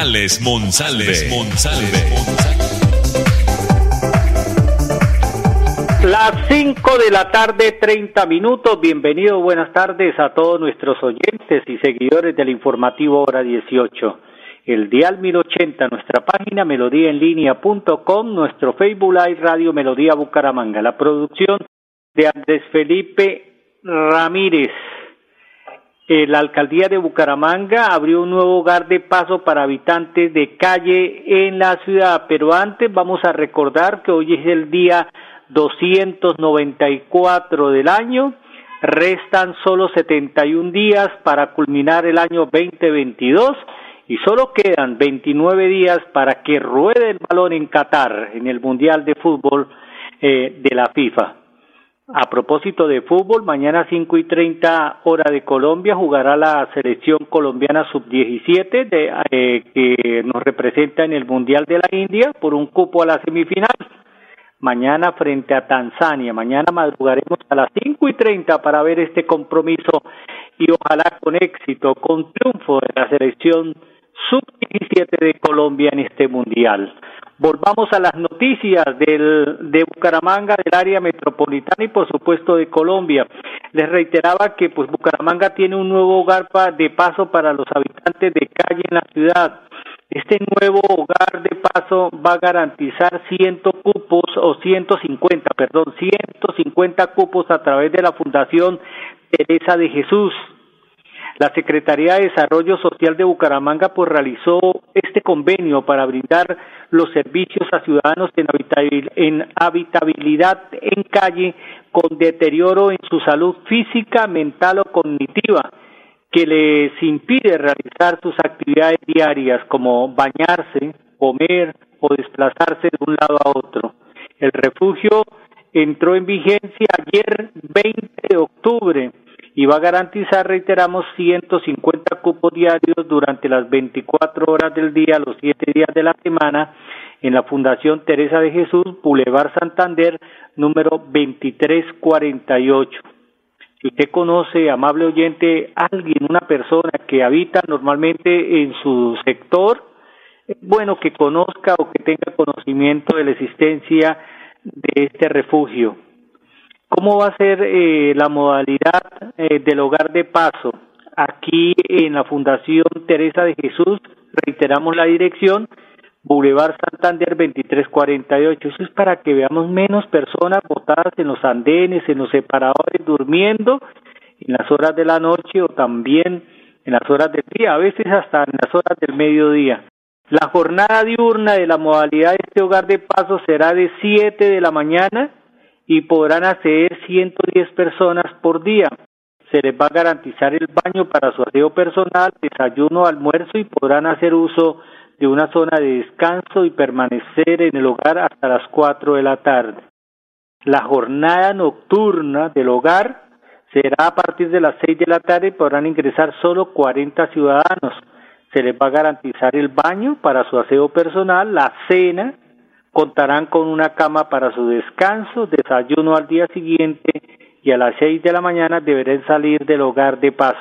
Alex Monsalve. Monsalve. Las 5 de la tarde, 30 minutos. Bienvenido, buenas tardes a todos nuestros oyentes y seguidores del informativo Hora 18 el Dial 1080, nuestra página melodíaenlínea.com, nuestro Facebook Live Radio Melodía Bucaramanga. La producción de Andrés Felipe Ramírez. Eh, la alcaldía de Bucaramanga abrió un nuevo hogar de paso para habitantes de calle en la ciudad, pero antes vamos a recordar que hoy es el día 294 del año. Restan solo 71 días para culminar el año 2022 y solo quedan 29 días para que ruede el balón en Qatar, en el Mundial de Fútbol eh, de la FIFA. A propósito de fútbol, mañana 5 y 30 hora de Colombia jugará la selección colombiana sub-17 eh, que nos representa en el Mundial de la India por un cupo a la semifinal. Mañana frente a Tanzania. Mañana madrugaremos a las 5 y 30 para ver este compromiso y ojalá con éxito, con triunfo de la selección sub-17 de Colombia en este mundial. Volvamos a las noticias del, de Bucaramanga, del área metropolitana y por supuesto de Colombia. Les reiteraba que pues Bucaramanga tiene un nuevo hogar de paso para los habitantes de calle en la ciudad. Este nuevo hogar de paso va a garantizar 100 cupos o 150, perdón, 150 cupos a través de la Fundación Teresa de Jesús. La Secretaría de Desarrollo Social de Bucaramanga pues realizó este convenio para brindar los servicios a ciudadanos en habitabilidad en calle con deterioro en su salud física, mental o cognitiva que les impide realizar sus actividades diarias como bañarse, comer o desplazarse de un lado a otro. El refugio entró en vigencia ayer 20 de octubre y va a garantizar, reiteramos, 150 cupos diarios durante las 24 horas del día, los 7 días de la semana, en la Fundación Teresa de Jesús, Boulevard Santander, número 2348. Si usted conoce, amable oyente, alguien, una persona que habita normalmente en su sector, es bueno que conozca o que tenga conocimiento de la existencia de este refugio. ¿Cómo va a ser eh, la modalidad eh, del hogar de paso? Aquí en la Fundación Teresa de Jesús, reiteramos la dirección, Boulevard Santander 2348. Eso es para que veamos menos personas botadas en los andenes, en los separadores, durmiendo en las horas de la noche o también en las horas del día, a veces hasta en las horas del mediodía. La jornada diurna de la modalidad de este hogar de paso será de 7 de la mañana y podrán acceder 110 personas por día. Se les va a garantizar el baño para su aseo personal, desayuno, almuerzo y podrán hacer uso de una zona de descanso y permanecer en el hogar hasta las 4 de la tarde. La jornada nocturna del hogar será a partir de las 6 de la tarde y podrán ingresar solo 40 ciudadanos. Se les va a garantizar el baño para su aseo personal, la cena, contarán con una cama para su descanso, desayuno al día siguiente y a las seis de la mañana deberán salir del hogar de paz.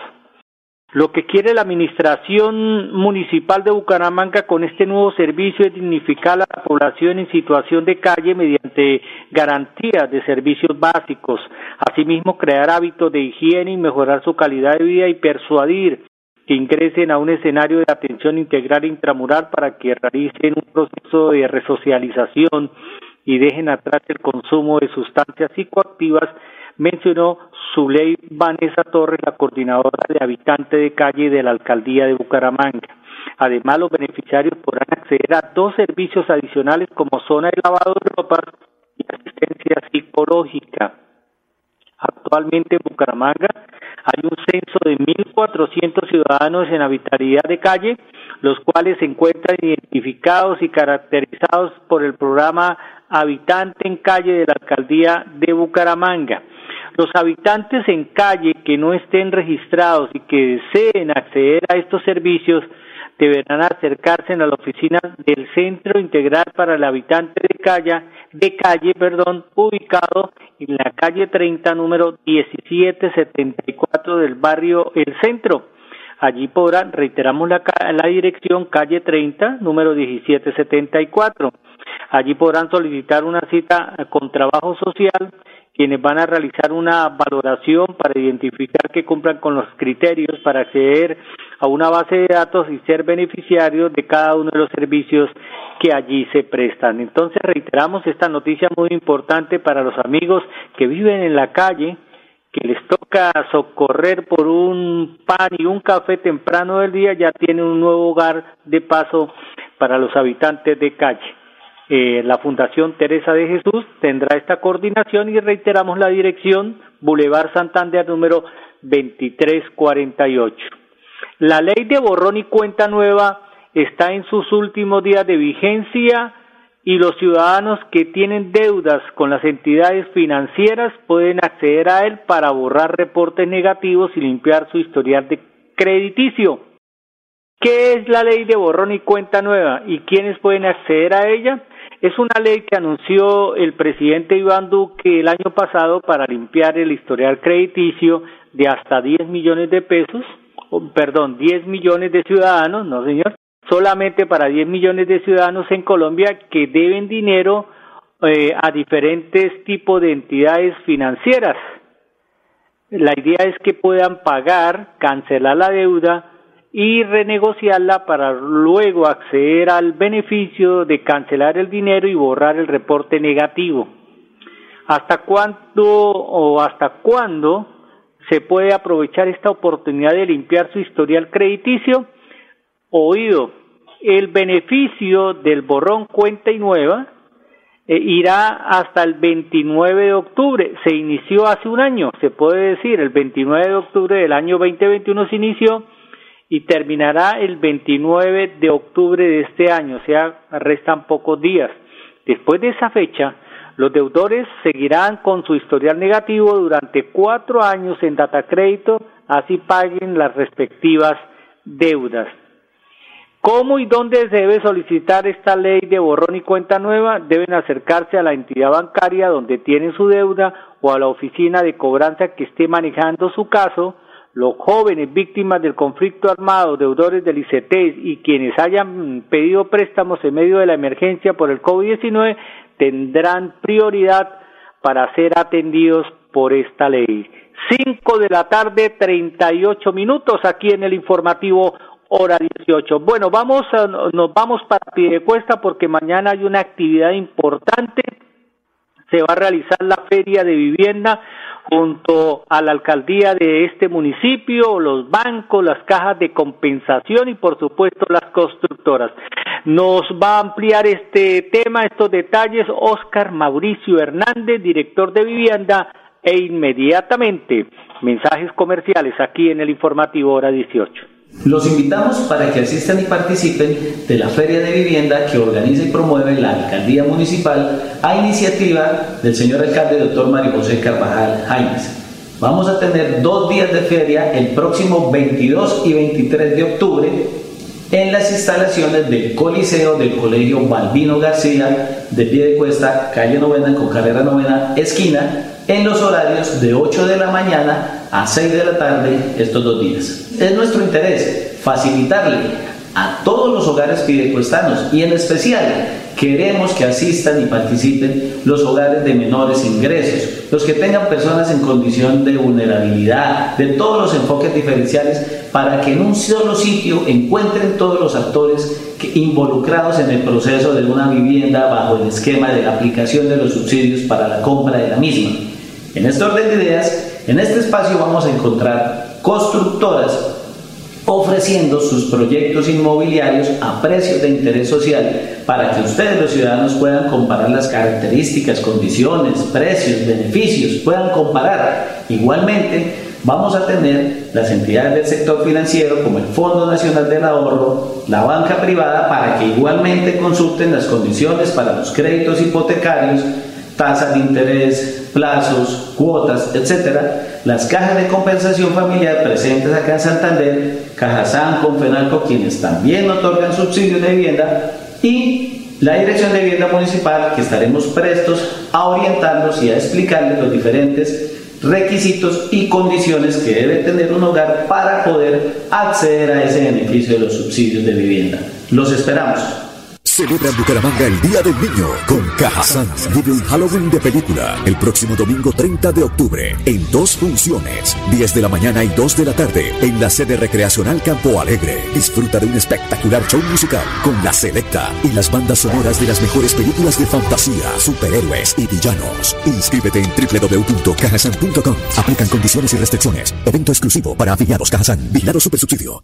Lo que quiere la Administración Municipal de Bucaramanga con este nuevo servicio es dignificar a la población en situación de calle mediante garantías de servicios básicos, asimismo crear hábitos de higiene y mejorar su calidad de vida y persuadir que ingresen a un escenario de atención integral intramural para que realicen un proceso de resocialización y dejen atrás el consumo de sustancias psicoactivas, mencionó ley Vanessa Torres, la coordinadora de habitante de calle de la alcaldía de Bucaramanga. Además, los beneficiarios podrán acceder a dos servicios adicionales como zona de lavado de ropas y asistencia psicológica. Actualmente en Bucaramanga hay un censo de 1.400 ciudadanos en habitabilidad de calle, los cuales se encuentran identificados y caracterizados por el programa Habitante en Calle de la Alcaldía de Bucaramanga. Los habitantes en calle que no estén registrados y que deseen acceder a estos servicios deberán acercarse a la oficina del Centro Integral para el Habitante de Calle, de calle, perdón, ubicado en la calle 30, número 1774 del barrio El Centro. Allí podrán, reiteramos la, la dirección calle 30, número 1774. Allí podrán solicitar una cita con trabajo social quienes van a realizar una valoración para identificar que cumplan con los criterios para acceder a una base de datos y ser beneficiarios de cada uno de los servicios que allí se prestan. Entonces reiteramos esta noticia muy importante para los amigos que viven en la calle, que les toca socorrer por un pan y un café temprano del día, ya tienen un nuevo hogar de paso para los habitantes de calle. Eh, la Fundación Teresa de Jesús tendrá esta coordinación y reiteramos la dirección Boulevard Santander número 2348. La ley de borrón y cuenta nueva está en sus últimos días de vigencia y los ciudadanos que tienen deudas con las entidades financieras pueden acceder a él para borrar reportes negativos y limpiar su historial de crediticio. ¿Qué es la ley de borrón y cuenta nueva y quiénes pueden acceder a ella? Es una ley que anunció el presidente Iván Duque el año pasado para limpiar el historial crediticio de hasta 10 millones de pesos, perdón, 10 millones de ciudadanos, no señor, solamente para 10 millones de ciudadanos en Colombia que deben dinero eh, a diferentes tipos de entidades financieras. La idea es que puedan pagar, cancelar la deuda y renegociarla para luego acceder al beneficio de cancelar el dinero y borrar el reporte negativo. ¿Hasta cuándo o hasta cuándo se puede aprovechar esta oportunidad de limpiar su historial crediticio? Oído, el beneficio del borrón cuenta y nueva eh, irá hasta el 29 de octubre. Se inició hace un año, se puede decir, el 29 de octubre del año 2021 se inició y terminará el 29 de octubre de este año, o sea, restan pocos días. Después de esa fecha, los deudores seguirán con su historial negativo durante cuatro años en data crédito, así paguen las respectivas deudas. ¿Cómo y dónde se debe solicitar esta ley de borrón y cuenta nueva? Deben acercarse a la entidad bancaria donde tienen su deuda o a la oficina de cobranza que esté manejando su caso los jóvenes víctimas del conflicto armado, deudores del ICT y quienes hayan pedido préstamos en medio de la emergencia por el COVID-19 tendrán prioridad para ser atendidos por esta ley. Cinco de la tarde, treinta y ocho minutos aquí en el informativo hora 18. Bueno, vamos a, nos vamos para Piedecuesta porque mañana hay una actividad importante. Se va a realizar la feria de vivienda junto a la alcaldía de este municipio, los bancos, las cajas de compensación y por supuesto las constructoras. Nos va a ampliar este tema, estos detalles, Oscar Mauricio Hernández, director de vivienda, e inmediatamente mensajes comerciales aquí en el informativo hora 18. Los invitamos para que asistan y participen de la Feria de Vivienda que organiza y promueve la Alcaldía Municipal a iniciativa del señor alcalde doctor Mario José Carvajal Jaimes. Vamos a tener dos días de feria el próximo 22 y 23 de octubre en las instalaciones del Coliseo del Colegio Balbino García de pie de cuesta, calle novena con carrera novena, esquina, en los horarios de 8 de la mañana a 6 de la tarde estos dos días. Es nuestro interés facilitarle a todos los hogares pidecuestanos y en especial queremos que asistan y participen los hogares de menores ingresos, los que tengan personas en condición de vulnerabilidad, de todos los enfoques diferenciales, para que en un solo sitio encuentren todos los actores involucrados en el proceso de una vivienda bajo el esquema de la aplicación de los subsidios para la compra de la misma. En este orden de ideas, en este espacio vamos a encontrar constructoras ofreciendo sus proyectos inmobiliarios a precios de interés social para que ustedes los ciudadanos puedan comparar las características, condiciones, precios, beneficios, puedan comparar. Igualmente, vamos a tener las entidades del sector financiero como el Fondo Nacional del Ahorro, la banca privada, para que igualmente consulten las condiciones para los créditos hipotecarios, tasas de interés, plazos, cuotas, etcétera, las cajas de compensación familiar presentes acá en Santander, Cajazán, Confenalco, quienes también otorgan subsidios de vivienda, y la Dirección de Vivienda Municipal, que estaremos prestos a orientarlos y a explicarles los diferentes requisitos y condiciones que debe tener un hogar para poder acceder a ese beneficio de los subsidios de vivienda. Los esperamos. Celebra en Bucaramanga el Día del Niño con Cajazán. Vive un Halloween de película el próximo domingo 30 de octubre en dos funciones, 10 de la mañana y 2 de la tarde en la sede recreacional Campo Alegre. Disfruta de un espectacular show musical con la selecta y las bandas sonoras de las mejores películas de fantasía, superhéroes y villanos. Inscríbete en www.cajazán.com. Aplican condiciones y restricciones. Evento exclusivo para afiliados Cajazán. Vigilado Supersubsidio.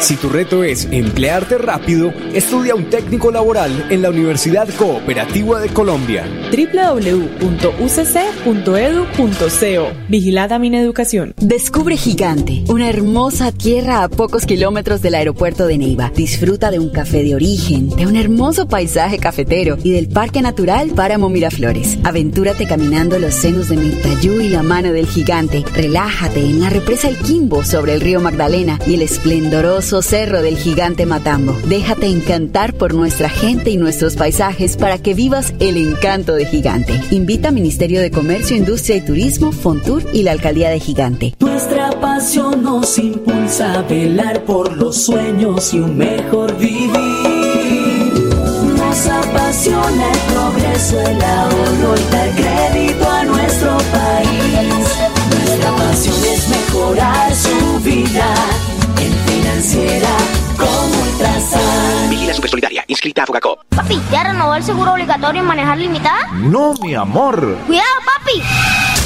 Si tu reto es emplearte rápido, estudia un técnico laboral en la Universidad Cooperativa de Colombia. www.ucc.edu.co Vigilada Mineducación. Descubre Gigante, una hermosa tierra a pocos kilómetros del aeropuerto de Neiva. Disfruta de un café de origen, de un hermoso paisaje cafetero y del Parque Natural Páramo Miraflores. Aventúrate caminando los senos de Mirtayú y la mano del gigante. Relájate en la represa El Quimbo sobre el río Magdalena y el esplendoroso cerro del gigante Matambo. Déjate encantar por nuestra gente y nuestros paisajes para que vivas el encanto de Gigante. Invita Ministerio de Comercio, Industria y Turismo, Fontur y la Alcaldía de Gigante. Nuestra pasión nos impulsa a velar por los sueños y un mejor vivir. Nos apasiona el progreso, el ahorro y dar inscrita a Fogacop. Papi, ¿ya renovó el seguro obligatorio en manejar limitada? No, mi amor. Cuidado, papi.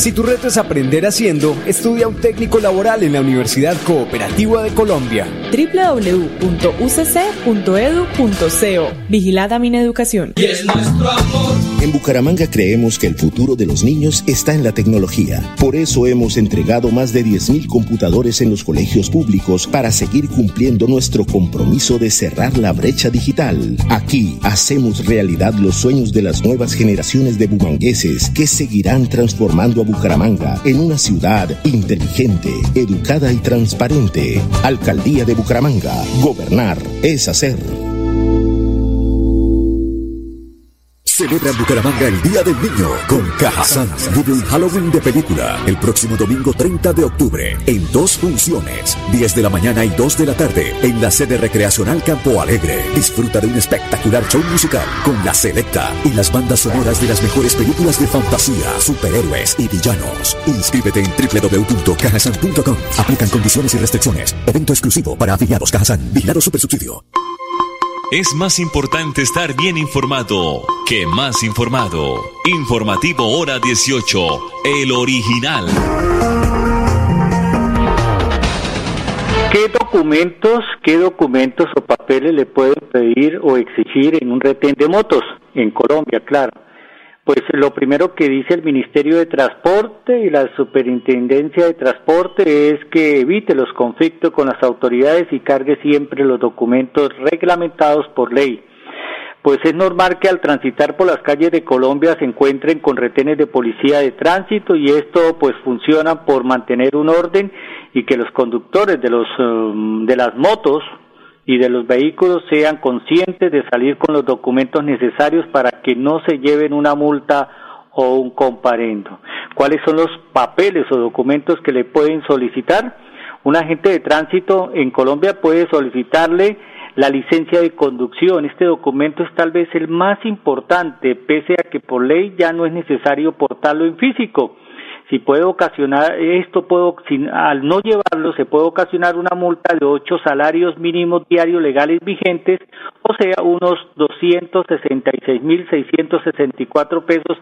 Si tu reto es aprender haciendo, estudia un técnico laboral en la Universidad Cooperativa de Colombia. www.ucc.edu.co Vigilada Mineducación. Y es nuestro amor. En Bucaramanga creemos que el futuro de los niños está en la tecnología. Por eso hemos entregado más de 10.000 computadores en los colegios públicos para seguir cumpliendo nuestro compromiso de cerrar la brecha digital. Aquí hacemos realidad los sueños de las nuevas generaciones de bumangueses que seguirán transformando a Bucaramanga en una ciudad inteligente, educada y transparente. Alcaldía de Bucaramanga. Gobernar es hacer. Celebra en Bucaramanga el Día del Niño con Cajazán. Vive un Halloween de película el próximo domingo 30 de octubre en dos funciones, 10 de la mañana y 2 de la tarde en la sede recreacional Campo Alegre. Disfruta de un espectacular show musical con la selecta y las bandas sonoras de las mejores películas de fantasía, superhéroes y villanos. Inscríbete en www.cajazán.com. Aplican condiciones y restricciones. Evento exclusivo para afiliados Cajazán. Vigilado Supersubsidio. Es más importante estar bien informado que más informado. Informativo Hora 18, el original. ¿Qué documentos, qué documentos o papeles le pueden pedir o exigir en un retén de motos en Colombia, claro? Pues lo primero que dice el Ministerio de Transporte y la Superintendencia de Transporte es que evite los conflictos con las autoridades y cargue siempre los documentos reglamentados por ley. Pues es normal que al transitar por las calles de Colombia se encuentren con retenes de policía de tránsito y esto pues funciona por mantener un orden y que los conductores de los um, de las motos y de los vehículos sean conscientes de salir con los documentos necesarios para que no se lleven una multa o un comparendo. ¿Cuáles son los papeles o documentos que le pueden solicitar? Un agente de tránsito en Colombia puede solicitarle la licencia de conducción. Este documento es tal vez el más importante, pese a que por ley ya no es necesario portarlo en físico si puede ocasionar esto puedo al no llevarlo se puede ocasionar una multa de ocho salarios mínimos diarios legales vigentes o sea unos doscientos sesenta y seis mil seiscientos sesenta y cuatro pesos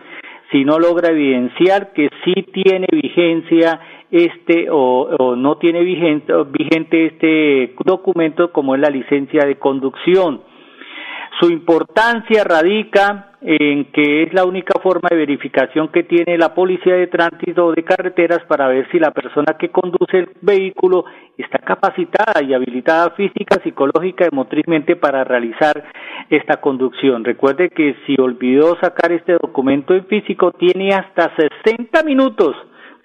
si no logra evidenciar que sí tiene vigencia este o, o no tiene vigente, vigente este documento como es la licencia de conducción su importancia radica en que es la única forma de verificación que tiene la Policía de Tránsito de Carreteras para ver si la persona que conduce el vehículo está capacitada y habilitada física, psicológica y motrizmente para realizar esta conducción. Recuerde que si olvidó sacar este documento en físico, tiene hasta 60 minutos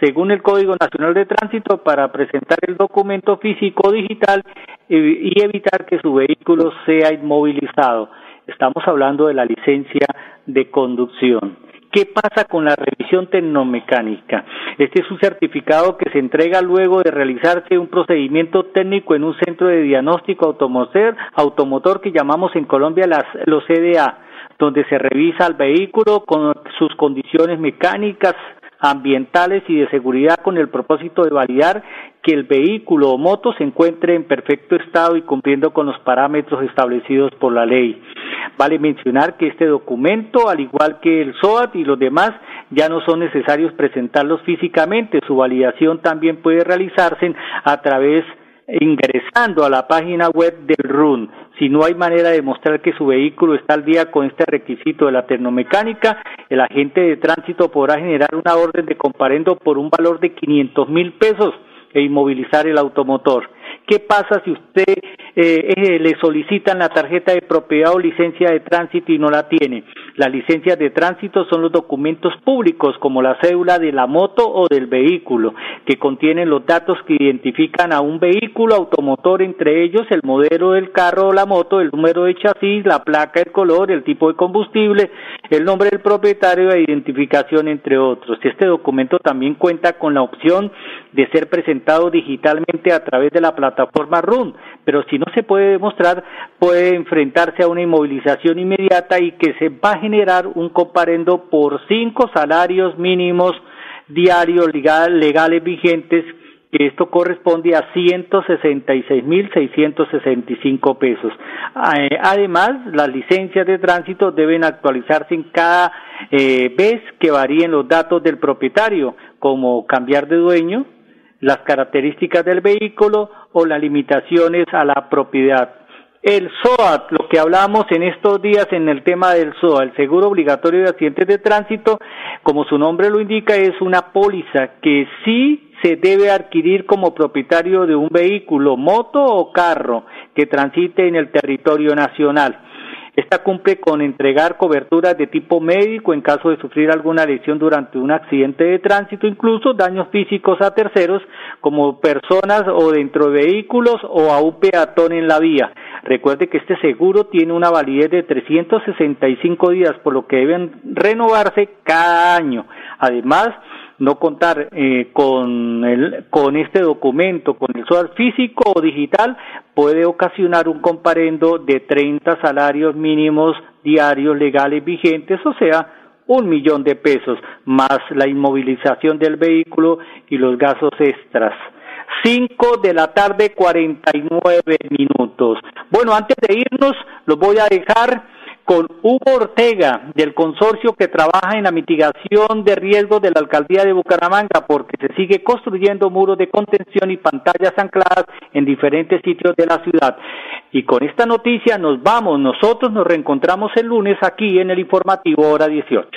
según el Código Nacional de Tránsito, para presentar el documento físico digital y evitar que su vehículo sea inmovilizado. Estamos hablando de la licencia de conducción. ¿Qué pasa con la revisión tecnomecánica? Este es un certificado que se entrega luego de realizarse un procedimiento técnico en un centro de diagnóstico automotor, automotor que llamamos en Colombia las, los CDA, donde se revisa el vehículo con sus condiciones mecánicas, ambientales y de seguridad con el propósito de validar que el vehículo o moto se encuentre en perfecto estado y cumpliendo con los parámetros establecidos por la ley. Vale mencionar que este documento, al igual que el SOAT y los demás, ya no son necesarios presentarlos físicamente. Su validación también puede realizarse a través de ingresando a la página web del RUN. Si no hay manera de demostrar que su vehículo está al día con este requisito de la termomecánica, el agente de tránsito podrá generar una orden de comparendo por un valor de 500 mil pesos e inmovilizar el automotor. ¿Qué pasa si usted eh, eh, le solicitan la tarjeta de propiedad o licencia de tránsito y no la tiene? Las licencias de tránsito son los documentos públicos como la cédula de la moto o del vehículo, que contienen los datos que identifican a un vehículo automotor, entre ellos el modelo del carro o la moto, el número de chasis, la placa, el color, el tipo de combustible, el nombre del propietario e identificación, entre otros. Este documento también cuenta con la opción de ser presentado digitalmente a través de la plataforma RUN, pero si no se puede demostrar, puede enfrentarse a una inmovilización inmediata y que se va a generar un comparendo por cinco salarios mínimos diarios legales vigentes que esto corresponde a 166.665 pesos. Eh, además, las licencias de tránsito deben actualizarse en cada eh, vez que varíen los datos del propietario, como cambiar de dueño, las características del vehículo o las limitaciones a la propiedad. El SOAT, lo que hablamos en estos días en el tema del SOA, el seguro obligatorio de accidentes de tránsito, como su nombre lo indica, es una póliza que sí se debe adquirir como propietario de un vehículo, moto o carro que transite en el territorio nacional. Esta cumple con entregar coberturas de tipo médico en caso de sufrir alguna lesión durante un accidente de tránsito, incluso daños físicos a terceros como personas o dentro de vehículos o a un peatón en la vía. Recuerde que este seguro tiene una validez de 365 días, por lo que deben renovarse cada año. Además, no contar eh, con, el, con este documento, con el SOAR físico o digital, puede ocasionar un comparendo de 30 salarios mínimos diarios legales vigentes, o sea, un millón de pesos, más la inmovilización del vehículo y los gastos extras. 5 de la tarde, 49 minutos. Bueno, antes de irnos, los voy a dejar con Hugo Ortega del consorcio que trabaja en la mitigación de riesgos de la alcaldía de Bucaramanga porque se sigue construyendo muros de contención y pantallas ancladas en diferentes sitios de la ciudad. Y con esta noticia nos vamos, nosotros nos reencontramos el lunes aquí en el informativo hora 18.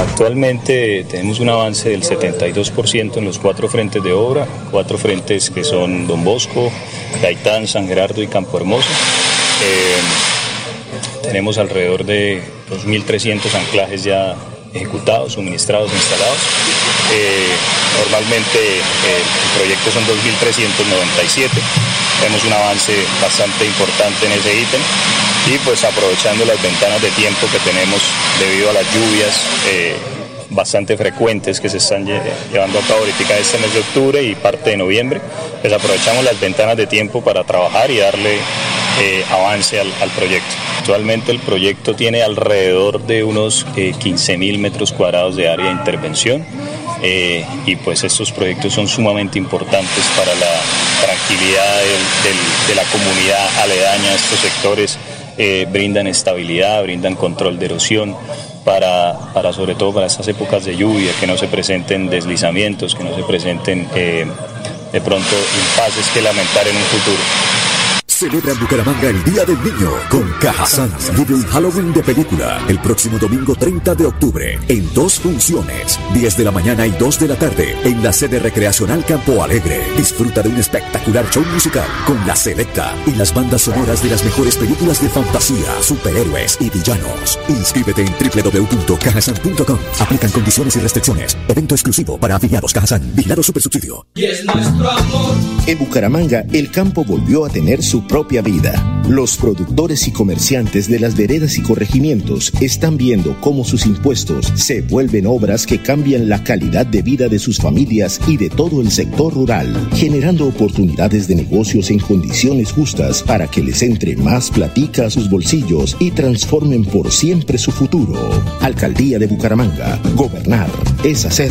Actualmente tenemos un avance del 72% en los cuatro frentes de obra, cuatro frentes que son Don Bosco, Gaitán, San Gerardo y Campo Hermoso. Eh, tenemos alrededor de 2.300 anclajes ya ejecutados, suministrados, instalados. Eh, normalmente eh, el proyecto son 2.397. Tenemos un avance bastante importante en ese ítem y pues aprovechando las ventanas de tiempo que tenemos debido a las lluvias eh, bastante frecuentes que se están llevando a cabo ahorita este mes de octubre y parte de noviembre, pues aprovechamos las ventanas de tiempo para trabajar y darle avance al proyecto. Actualmente el proyecto tiene alrededor de unos 15 eh, metros cuadrados de área de intervención eh, y pues estos proyectos son sumamente importantes para la tranquilidad de la comunidad aledaña estos sectores. Eh, brindan estabilidad, brindan control de erosión, para, para, sobre todo para estas épocas de lluvia, que no se presenten deslizamientos, que no se presenten de pronto impases que lamentar en un futuro. Celebra en Bucaramanga el Día del Niño con Cajazán. Vive un Halloween de película el próximo domingo 30 de octubre en dos funciones, 10 de la mañana y 2 de la tarde en la sede recreacional Campo Alegre. Disfruta de un espectacular show musical con la selecta y las bandas sonoras de las mejores películas de fantasía, superhéroes y villanos. Inscríbete en www.cajasan.com. Aplican condiciones y restricciones. Evento exclusivo para afiliados Cajazán. Vigilado Supersubsidio. Y es nuestro amor. En Bucaramanga, el campo volvió a tener su propia vida. Los productores y comerciantes de las veredas y corregimientos están viendo cómo sus impuestos se vuelven obras que cambian la calidad de vida de sus familias y de todo el sector rural, generando oportunidades de negocios en condiciones justas para que les entre más platica a sus bolsillos y transformen por siempre su futuro. Alcaldía de Bucaramanga. Gobernar es hacer.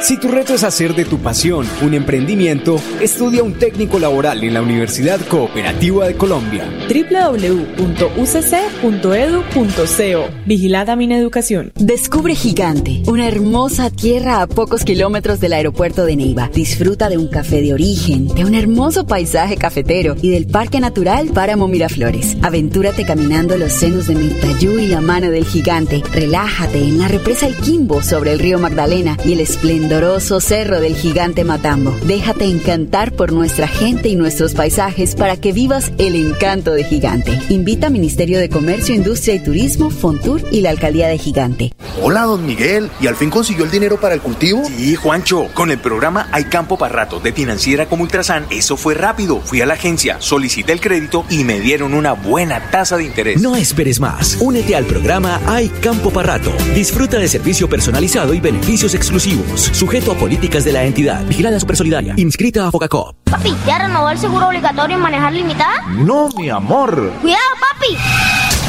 Si tu reto es hacer de tu pasión un emprendimiento, estudia un técnico laboral en la Universidad Cooperativa de Colombia. www.ucc.edu.co Vigilada Mineducación. Descubre Gigante, una hermosa tierra a pocos kilómetros del aeropuerto de Neiva. Disfruta de un café de origen, de un hermoso paisaje cafetero y del Parque Natural Páramo Miraflores. Aventúrate caminando los senos de Mirtayú y la mano del gigante. Relájate en la represa El Quimbo sobre el río Magdalena y el esplendor cerro del gigante Matambo. Déjate encantar por nuestra gente y nuestros paisajes para que vivas el encanto de Gigante. Invita Ministerio de Comercio, Industria y Turismo, Fontur y la Alcaldía de Gigante. Hola, don Miguel. ¿Y al fin consiguió el dinero para el cultivo? Sí, Juancho. Con el programa Hay Campo para Rato de Financiera como Ultrasan, eso fue rápido. Fui a la agencia, solicité el crédito y me dieron una buena tasa de interés. No esperes más. Únete al programa Hay Campo para Rato. Disfruta de servicio personalizado y beneficios exclusivos sujeto a políticas de la entidad. Vigilada Supersolidaria. Inscrita a Focacop. Papi, ¿ya renovó el seguro obligatorio en manejar limitada? No, mi amor. Cuidado, papi.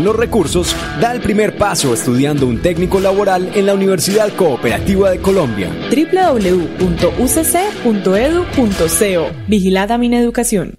los recursos, da el primer paso estudiando un técnico laboral en la Universidad Cooperativa de Colombia. www.ucc.edu.co Vigilada Mineducación.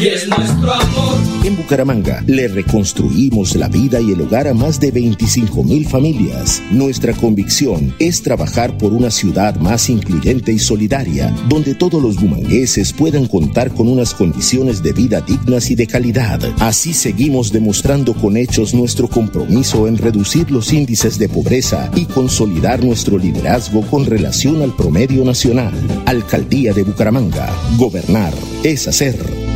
Y es nuestro amor. En Bucaramanga le reconstruimos la vida y el hogar a más de 25 mil familias. Nuestra convicción es trabajar por una ciudad más incluyente y solidaria, donde todos los bumangueses puedan contar con unas condiciones de vida dignas y de calidad. Así seguimos demostrando con hechos nuestro compromiso en reducir los índices de pobreza y consolidar nuestro liderazgo con relación al promedio nacional. Alcaldía de Bucaramanga. Gobernar es hacer.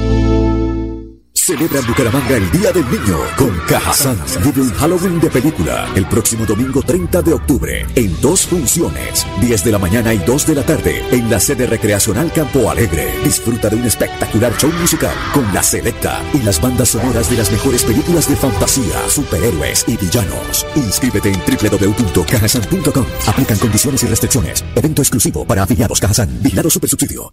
Celebra en Bucaramanga el Día del Niño con Cajazán. Vive un Halloween de película el próximo domingo 30 de octubre en dos funciones, 10 de la mañana y 2 de la tarde en la sede recreacional Campo Alegre. Disfruta de un espectacular show musical con la selecta y las bandas sonoras de las mejores películas de fantasía, superhéroes y villanos. Inscríbete en www.cajasan.com. Aplican condiciones y restricciones. Evento exclusivo para afiliados Cajazán. Vigilado Supersubsidio.